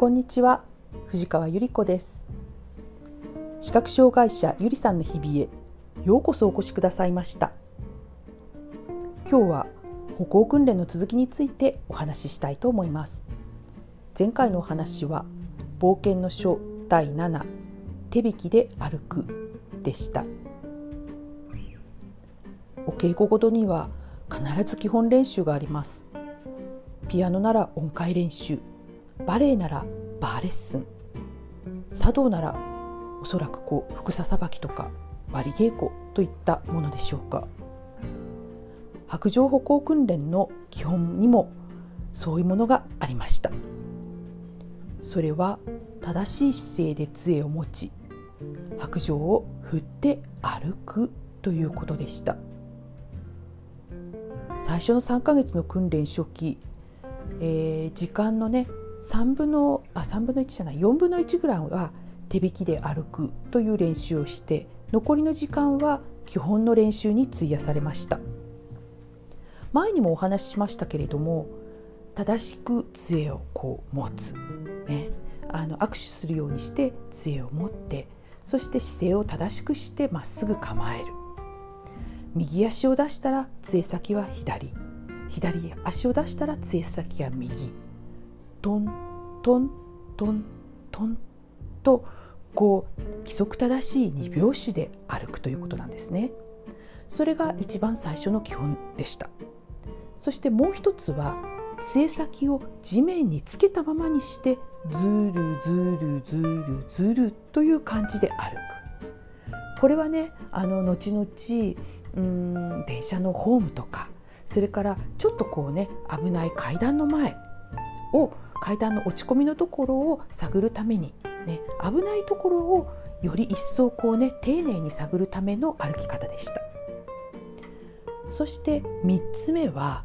こんにちは。藤川ゆり子です。視覚障害者ゆりさんの日々へようこそお越しくださいました。今日は歩行訓練の続きについてお話ししたいと思います。前回のお話は冒険の書第7手引きで歩くでした。お稽古ごとには必ず基本練習があります。ピアノなら音階練習バレエならバーレッスン。茶道ならおそらくこう服ささばきとか割り稽古といったものでしょうか。白状歩行訓練の基本にもそういうものがありました。それは正しい姿勢で杖を持ち白状を振って歩くということでした。最初の3ヶ月の訓練初期、えー、時間のね3分のあ3分の1じゃない4分の1ぐらいは手引きで歩くという練習をして残りの時間は基本の練習に費やされました。前にもお話ししましたけれども正しく杖をこう持つ、ね、あの握手するようにして杖を持ってそして姿勢を正しくしてまっすぐ構える。右足を出したら杖先は左。左足を出したら杖先は右。トントントントンとこう規則正しい2拍子で歩くということなんですね。それが一番最初の基本でした。そしてもう一つは杖先を地面につけたままにしてずるずるずるずるという感じで歩く。これはねあの後々うん電車のホームとかそれからちょっとこうね危ない階段の前を階段の落ち込みのところを探るために、ね、危ないところをより一層こうね丁寧に探るための歩き方でした。そして3つ目は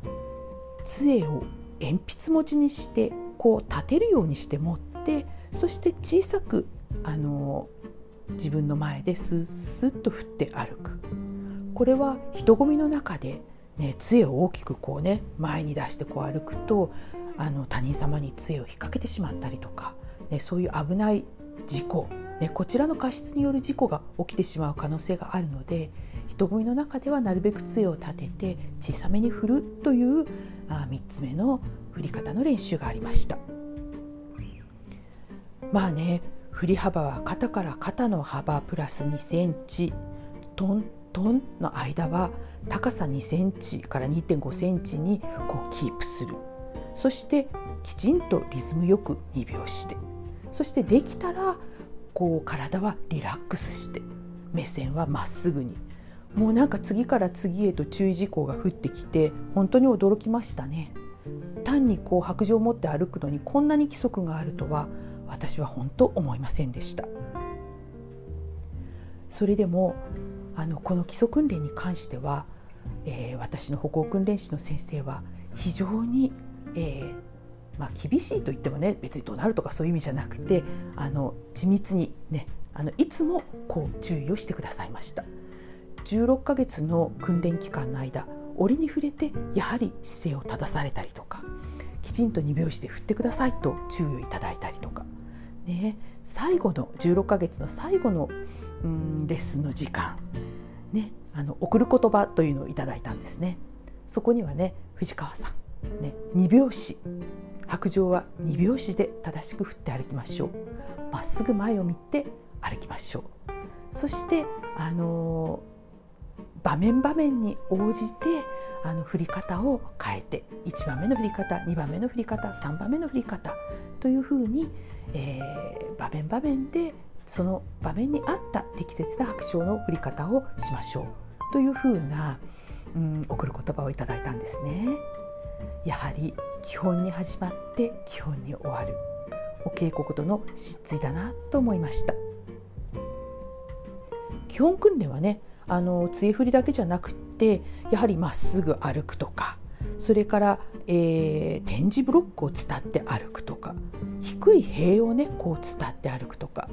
杖を鉛筆持ちにしてこう立てるようにして持ってそして小さくあの自分の前でスッスッと振って歩く。これは人混みの中で、ね、杖を大きくこうね前に出してこう歩くとあの他人様に杖を引っ掛けてしまったりとか、ね、そういう危ない事故、ね、こちらの過失による事故が起きてしまう可能性があるので人混みの中ではなるべく杖を立てて小さめに振るというあ3つ目の振り方の練習がありました。まあね振り幅は肩から肩の幅プラス2センチトントンの間は高さ2センチから2.5センチにこうキープするそしてきちんとリズムよく2拍子でそしてできたらこう体はリラックスして。目線はまっすぐに。もうなんか次から次へと注意事項が降ってきて本当に驚きましたね。単にこう白状を持って歩くのにこんなに規則があるとは私は本当思いませんでした。それでもあのこの基礎訓練に関しては、えー、私の歩行訓練士の先生は非常にえーまあ、厳しいと言ってもね別に怒鳴るとかそういう意味じゃなくてあの緻密にねあのいつもこう注意をしてくださいました16ヶ月の訓練期間の間折に触れてやはり姿勢を正されたりとかきちんと2拍子で振ってくださいと注意をいただいたりとか、ね、最後の16ヶ月の最後のうんレッスンの時間、ね、あの送る言葉というのをいただいたんですね。そこにはね藤川さんね、2拍子。白状は2拍子で正しく振って歩きましょう。まっすぐ前を見て歩きましょう。そしてあの場面場面に応じてあの振り方を変えて1番目の振り方2番目の振り方3番目の振り方というふうに、えー、場面場面でその場面に合った適切な白鳥の振り方をしましょうというふうな、うん、送る言葉をいただいたんですね。やはり基本に始まって基本に終わるお稽古との失墜だなと思いました基本訓練はねあの杖振りだけじゃなくってやはりまっすぐ歩くとかそれから、えー、点字ブロックを伝って歩くとか低い塀をねこう伝って歩くとか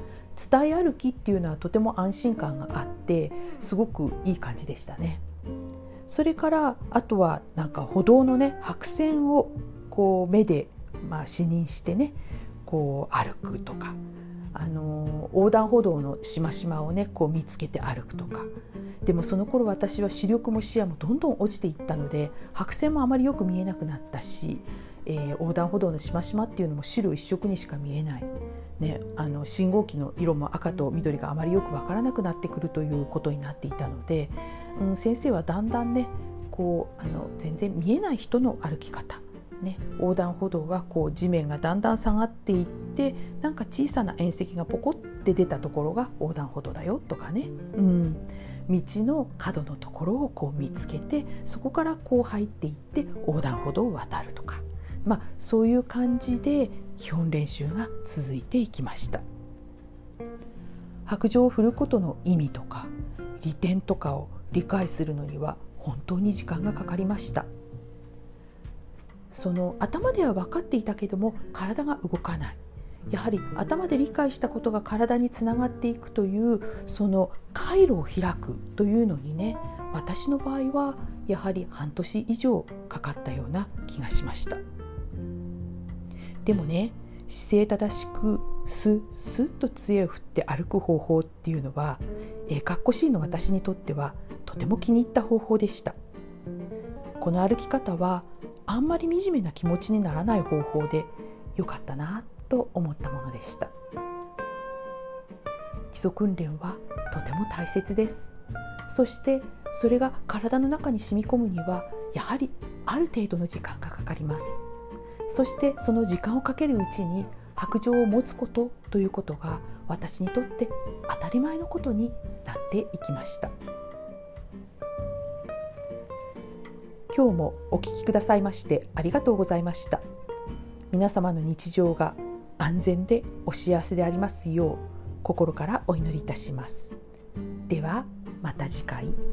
伝え歩きっていうのはとても安心感があってすごくいい感じでしたね。それからあとはなんか歩道のね白線をこう目でまあ視認してねこう歩くとかあの横断歩道のしましまをねこう見つけて歩くとか。でもその頃私は視力も視野もどんどん落ちていったので白線もあまりよく見えなくなったし、えー、横断歩道のしましまっていうのも白一色にしか見えない、ね、あの信号機の色も赤と緑があまりよく分からなくなってくるということになっていたので、うん、先生はだんだんねこうあの全然見えない人の歩き方。ね、横断歩道はこう地面がだんだん下がっていってなんか小さな縁石がポコって出たところが横断歩道だよとかね、うん、道の角のところをこう見つけてそこからこう入っていって横断歩道を渡るとか、まあ、そういう感じで基本練習が続いていきました。白状を振ることの意味とか利点とかを理解するのには本当に時間がかかりました。その頭では分かっていたけども体が動かないやはり頭で理解したことが体につながっていくというその回路を開くというのにね私の場合はやはり半年以上かかったような気がしましたでもね姿勢正しくスッスッと杖を振って歩く方法っていうのはえかっこしいの私にとってはとても気に入った方法でした。この歩き方はあんまり惨めな気持ちにならない方法でよかったなと思ったものでした。基礎訓練はとても大切です。そしてそれが体の中に染み込むにはやはりある程度の時間がかかります。そしてその時間をかけるうちに白状を持つことということが私にとって当たり前のことになっていきました。今日もお聞きくださいましてありがとうございました皆様の日常が安全でお幸せでありますよう心からお祈りいたしますではまた次回。